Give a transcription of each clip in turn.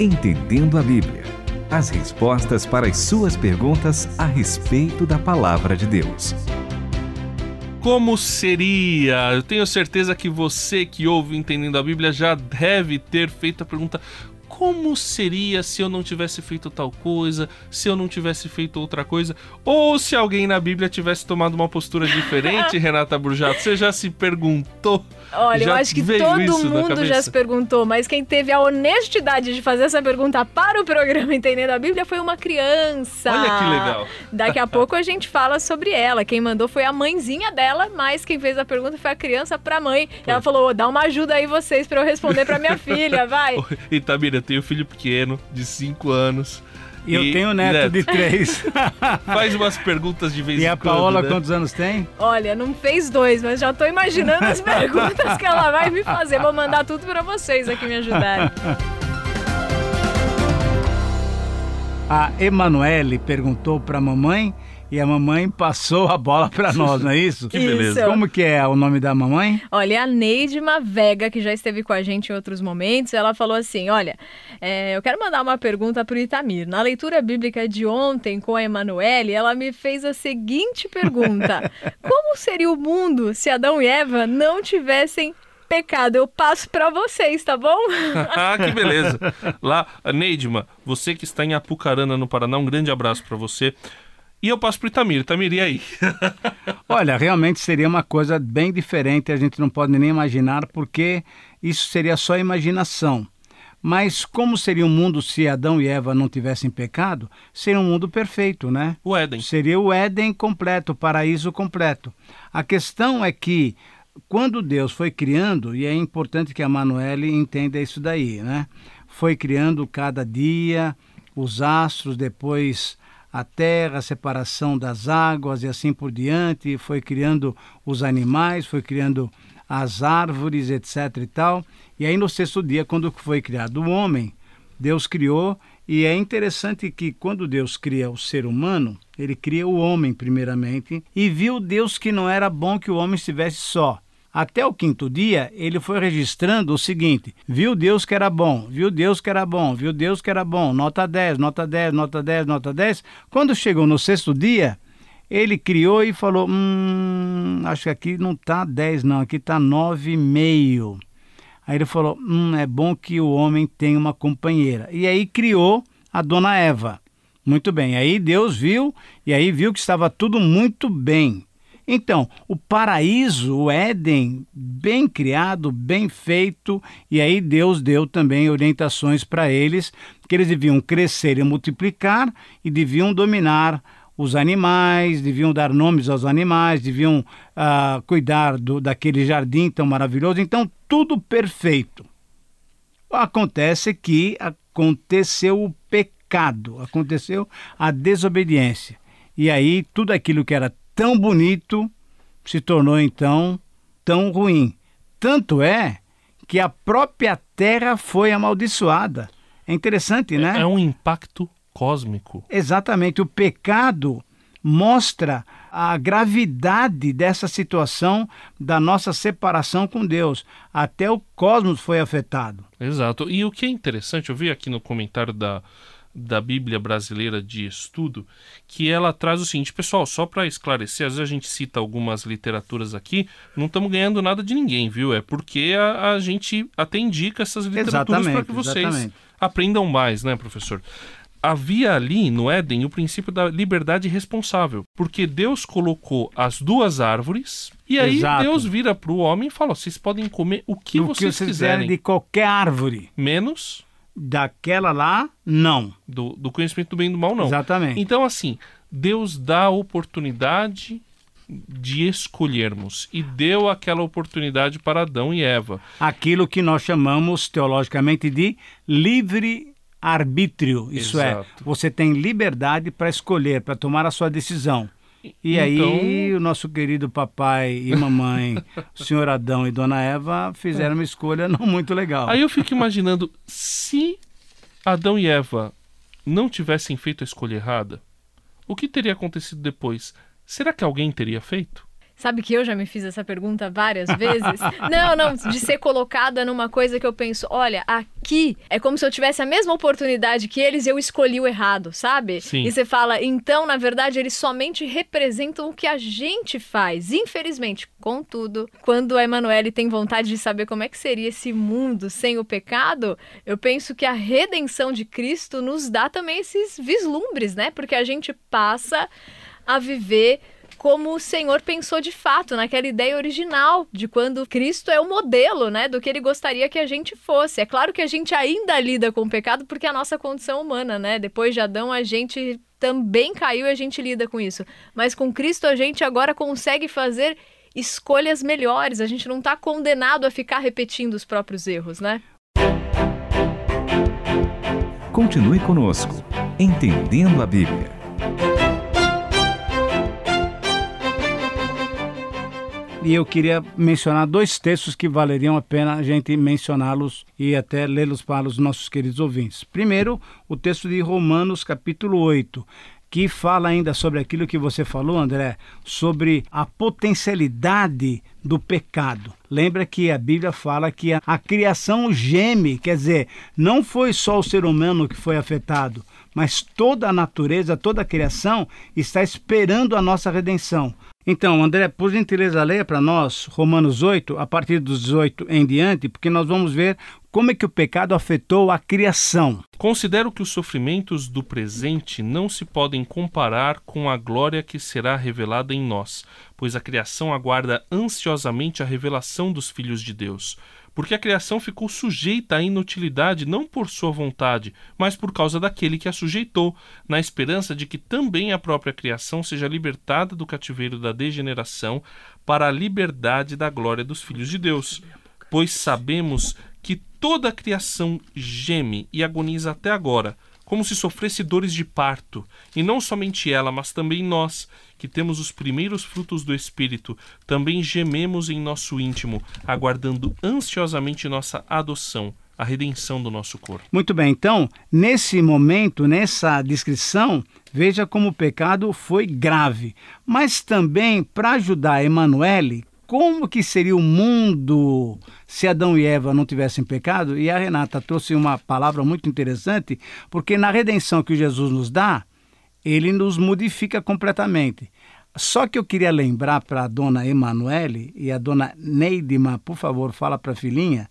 Entendendo a Bíblia. As respostas para as suas perguntas a respeito da palavra de Deus. Como seria? Eu tenho certeza que você que ouve Entendendo a Bíblia já deve ter feito a pergunta: como seria se eu não tivesse feito tal coisa, se eu não tivesse feito outra coisa, ou se alguém na Bíblia tivesse tomado uma postura diferente, Renata Burjato? Você já se perguntou? Olha, já eu acho que todo mundo já se perguntou, mas quem teve a honestidade de fazer essa pergunta para o programa Entendendo a Bíblia foi uma criança. Olha que legal. Daqui a pouco a gente fala sobre ela. Quem mandou foi a mãezinha dela, mas quem fez a pergunta foi a criança para a mãe. Ela falou: dá uma ajuda aí vocês para eu responder para minha filha, vai. Itamira, tenho filho pequeno, de 5 anos. E, eu tenho neto, neto, de três. Faz umas perguntas de vez e em quando. E a Paola, né? quantos anos tem? Olha, não fez dois, mas já tô imaginando as perguntas que ela vai me fazer. Vou mandar tudo para vocês aqui me ajudarem. A Emanuele perguntou para a mamãe e a mamãe passou a bola para nós, não é isso? que beleza. Isso. Como que é o nome da mamãe? Olha, a Neidma Vega, que já esteve com a gente em outros momentos, ela falou assim, olha, é, eu quero mandar uma pergunta para o Itamir. Na leitura bíblica de ontem com a Emanuele, ela me fez a seguinte pergunta. Como seria o mundo se Adão e Eva não tivessem pecado. Eu passo para vocês, tá bom? ah, que beleza. Lá, Neidma, você que está em Apucarana, no Paraná, um grande abraço para você. E eu passo para o Itamir. Itamir, e aí? Olha, realmente seria uma coisa bem diferente, a gente não pode nem imaginar, porque isso seria só imaginação. Mas como seria o um mundo se Adão e Eva não tivessem pecado? Seria um mundo perfeito, né? O Éden. Seria o Éden completo, o paraíso completo. A questão é que quando Deus foi criando, e é importante que a Manuele entenda isso daí, né? Foi criando cada dia os astros, depois a terra, a separação das águas e assim por diante, foi criando os animais, foi criando as árvores, etc e tal. E aí no sexto dia, quando foi criado o homem, Deus criou, e é interessante que quando Deus cria o ser humano, ele cria o homem primeiramente, e viu Deus que não era bom que o homem estivesse só. Até o quinto dia, ele foi registrando o seguinte: viu Deus que era bom, viu Deus que era bom, viu Deus que era bom, nota 10, nota 10, nota 10, nota 10. Quando chegou no sexto dia, ele criou e falou: hum, acho que aqui não está 10, não, aqui está 9,5. Aí ele falou: hum, é bom que o homem tenha uma companheira. E aí criou a dona Eva. Muito bem. Aí Deus viu, e aí viu que estava tudo muito bem. Então, o paraíso, o Éden, bem criado, bem feito, e aí Deus deu também orientações para eles, que eles deviam crescer e multiplicar e deviam dominar os animais, deviam dar nomes aos animais, deviam uh, cuidar do, daquele jardim tão maravilhoso. Então, tudo perfeito. Acontece que aconteceu o pecado, aconteceu a desobediência. E aí, tudo aquilo que era tão bonito se tornou então tão ruim. Tanto é que a própria terra foi amaldiçoada. É interessante, né? É um impacto cósmico. Exatamente. O pecado mostra a gravidade dessa situação da nossa separação com Deus. Até o cosmos foi afetado. Exato. E o que é interessante, eu vi aqui no comentário da, da Bíblia Brasileira de Estudo, que ela traz o seguinte, pessoal, só para esclarecer, às vezes a gente cita algumas literaturas aqui, não estamos ganhando nada de ninguém, viu? É porque a, a gente até indica essas literaturas para que vocês exatamente. aprendam mais, né, professor? Havia ali no Éden o princípio da liberdade responsável, porque Deus colocou as duas árvores e aí Exato. Deus vira para o homem e fala: vocês podem comer o que vocês, que vocês quiserem, de qualquer árvore, menos daquela lá, não. Do, do conhecimento do bem e do mal, não. Exatamente. Então, assim, Deus dá a oportunidade de escolhermos e deu aquela oportunidade para Adão e Eva. Aquilo que nós chamamos teologicamente de livre arbítrio. Isso Exato. é, você tem liberdade para escolher, para tomar a sua decisão. E Então- aí o nosso querido papai e mamãe, o senhor Adão e dona Eva, fizeram uma escolha não muito legal. Aí eu fico imaginando, se Adão e Eva não tivessem feito a escolha errada, o que teria acontecido depois? Será que alguém teria feito? Sabe que eu já me fiz essa pergunta várias vezes? não, não, de ser colocada numa coisa que eu penso, olha, aqui é como se eu tivesse a mesma oportunidade que eles e eu escolhi o errado, sabe? Sim. E você fala, então, na verdade, eles somente representam o que a gente faz. Infelizmente, contudo, quando a Emanuele tem vontade de saber como é que seria esse mundo sem o pecado, eu penso que a redenção de Cristo nos dá também esses vislumbres, né? Porque a gente passa a viver como o Senhor pensou de fato, naquela ideia original de quando Cristo é o modelo, né, do que ele gostaria que a gente fosse. É claro que a gente ainda lida com o pecado porque é a nossa condição humana, né? Depois de Adão a gente também caiu e a gente lida com isso. Mas com Cristo a gente agora consegue fazer escolhas melhores. A gente não está condenado a ficar repetindo os próprios erros, né? Continue conosco, entendendo a Bíblia. E eu queria mencionar dois textos que valeriam a pena a gente mencioná-los e até lê-los para os nossos queridos ouvintes. Primeiro, o texto de Romanos, capítulo 8, que fala ainda sobre aquilo que você falou, André, sobre a potencialidade do pecado. Lembra que a Bíblia fala que a, a, criação geme, quer dizer, não foi só o ser humano que foi afetado, mas toda a natureza, toda a criação está esperando a nossa redenção. Então, André, por gentileza, leia para nós Romanos 8, a partir dos 18 em diante, porque nós vamos ver como é que o pecado afetou a criação. Considero que os sofrimentos do presente não se podem comparar com a glória que será revelada em nós, pois a criação aguarda ansiosamente a revelação dos filhos de Deus porque a criação ficou sujeita à inutilidade não por sua vontade, mas por causa daquele que a sujeitou, na esperança de que também a própria criação seja libertada do cativeiro da degeneração para a liberdade da glória dos filhos de Deus. Pois sabemos que toda a criação geme e agoniza até agora, como se sofresse dores de parto, e não somente ela, mas também nós, que temos os primeiros frutos do Espírito, também gememos em nosso íntimo, aguardando ansiosamente nossa adoção, a redenção do nosso corpo. Muito bem, então, nesse momento, nessa descrição, veja como o pecado foi grave. Mas também, para ajudar Emanuele, como que seria o mundo se Adão e Eva não tivessem pecado? E a Renata trouxe uma palavra muito interessante, porque na redenção que Jesus nos dá, ele nos modifica completamente. Só que eu queria lembrar para a dona Emanuele e a dona Neidima, por favor, fala para a filhinha,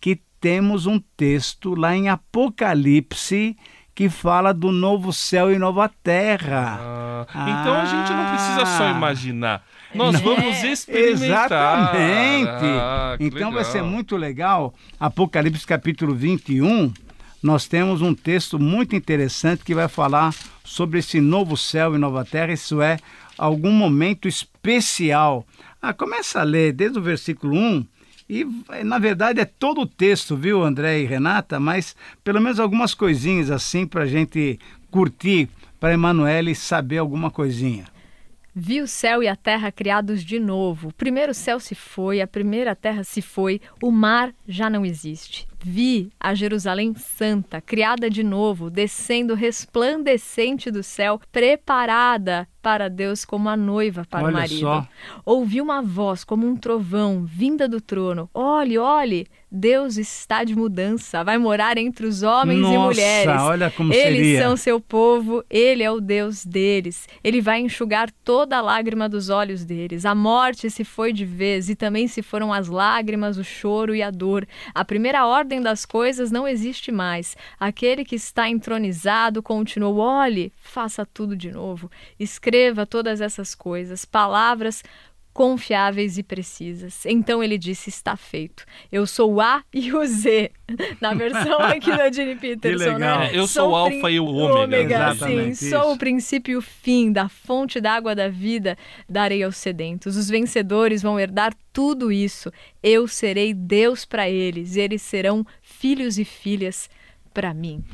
que temos um texto lá em Apocalipse que fala do novo céu e nova terra. Ah, então a gente não precisa só ah. imaginar. Nós é, vamos experimentar. Exatamente. Ah, então legal. vai ser muito legal. Apocalipse capítulo 21, nós temos um texto muito interessante que vai falar sobre esse novo céu e nova terra. Isso é algum momento especial. Ah, começa a ler desde o versículo 1 e, na verdade, é todo o texto, viu, André e Renata? Mas pelo menos algumas coisinhas assim para a gente curtir, para Emanuele saber alguma coisinha. Vi o céu e a terra criados de novo. O primeiro céu se foi, a primeira terra se foi, o mar já não existe. Vi a Jerusalém Santa, criada de novo, descendo resplandecente do céu, preparada para Deus como a noiva para Olha o marido. Só. Ouvi uma voz como um trovão vinda do trono. Olhe, olhe, Deus está de mudança, vai morar entre os homens Nossa, e mulheres. Olha como Eles seria. são seu povo, ele é o Deus deles. Ele vai enxugar toda a lágrima dos olhos deles. A morte se foi de vez e também se foram as lágrimas, o choro e a dor. A primeira ordem das coisas não existe mais. Aquele que está entronizado continuou: olhe, faça tudo de novo. Escreva todas essas coisas, palavras confiáveis e precisas. Então ele disse: está feito. Eu sou o A e o Z. Na versão aqui da Jenny Peterson, né? É, eu sou, sou o Alfa e o Ômega. ômega sim, sou o princípio e o fim da fonte da água da vida, darei aos sedentos. Os vencedores vão herdar tudo isso. Eu serei Deus para eles, eles serão filhos e filhas para mim.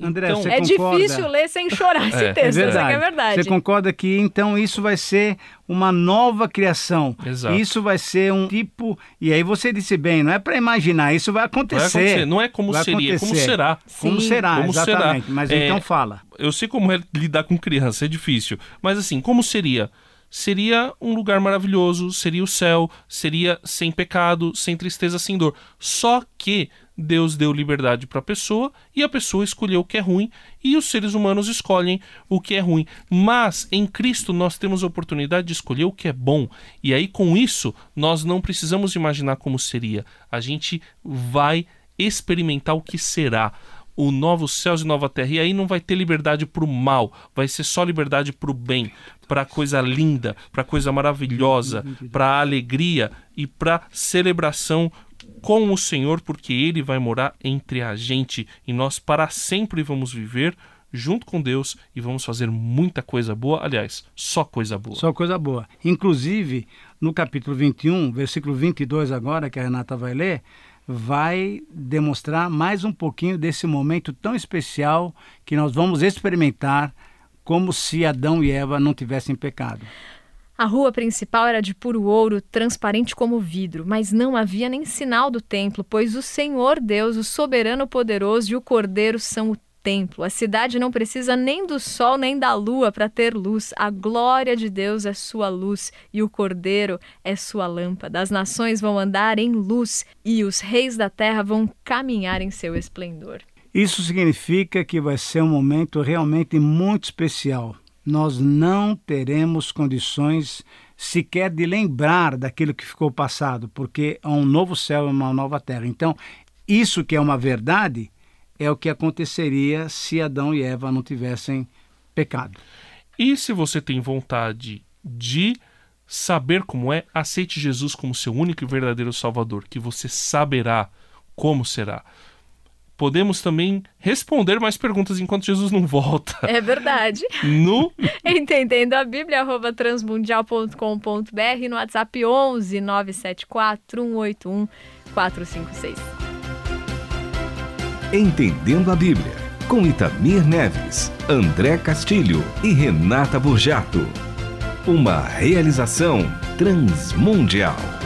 André, então, você é concorda? difícil ler sem chorar esse É, texto, é verdade. que é verdade. Você concorda que então isso vai ser uma nova criação? Exato. Isso vai ser um tipo. E aí você disse bem, não é para imaginar, isso vai acontecer. Vai acontecer. Não é como Vai seria, é como acontecer. será. Como Sim. será, Como será? exatamente. Mas É, então fala. Eu sei como é lidar com criança, é difícil. Mas assim, como seria? seria um lugar maravilhoso, seria o céu, seria sem pecado, sem tristeza, sem dor. Só que Deus deu liberdade para a pessoa e a pessoa escolheu o que é ruim e os seres humanos escolhem o que é ruim. Mas em Cristo nós temos a oportunidade de escolher o que é bom. E aí com isso nós não precisamos imaginar como seria. A gente vai experimentar o que será o novo céus e nova terra. E aí não vai ter liberdade para o mal, vai ser só liberdade para o bem, para coisa linda, para coisa maravilhosa, para alegria e para celebração com o Senhor, porque Ele vai morar entre a gente e nós para sempre vamos viver junto com Deus e vamos fazer muita coisa boa. Aliás, só coisa boa. Só coisa boa. Inclusive, no capítulo 21, versículo 22 agora, que a Renata vai ler, vai demonstrar mais um pouquinho desse momento tão especial que nós vamos experimentar como se Adão e Eva não tivessem pecado. A rua principal era de puro ouro, transparente como vidro, mas não havia nem sinal do templo, pois o Senhor Deus, o soberano poderoso e o Cordeiro são o templo. A cidade não precisa nem do sol nem da lua para ter luz. A glória de Deus é sua luz e o Cordeiro é sua lâmpada. As nações vão andar em luz e os reis da terra vão caminhar em seu esplendor. Isso significa que vai ser um momento realmente muito especial. Nós não teremos condições sequer de lembrar daquilo que ficou passado, porque há um novo céu e uma nova terra. Então, isso que é uma verdade é o que aconteceria se Adão e Eva não tivessem pecado. E se você tem vontade de saber como é, aceite Jesus como seu único e verdadeiro Salvador, que você saberá como será. Podemos também responder mais perguntas enquanto Jesus não volta. É verdade. No Entendendo a Bíblia, arroba transmundial.com.br e no WhatsApp 11 974 181 456. Entendendo a Bíblia, com Itamir Neves, André Castilho e Renata Burjato. Uma realização transmundial.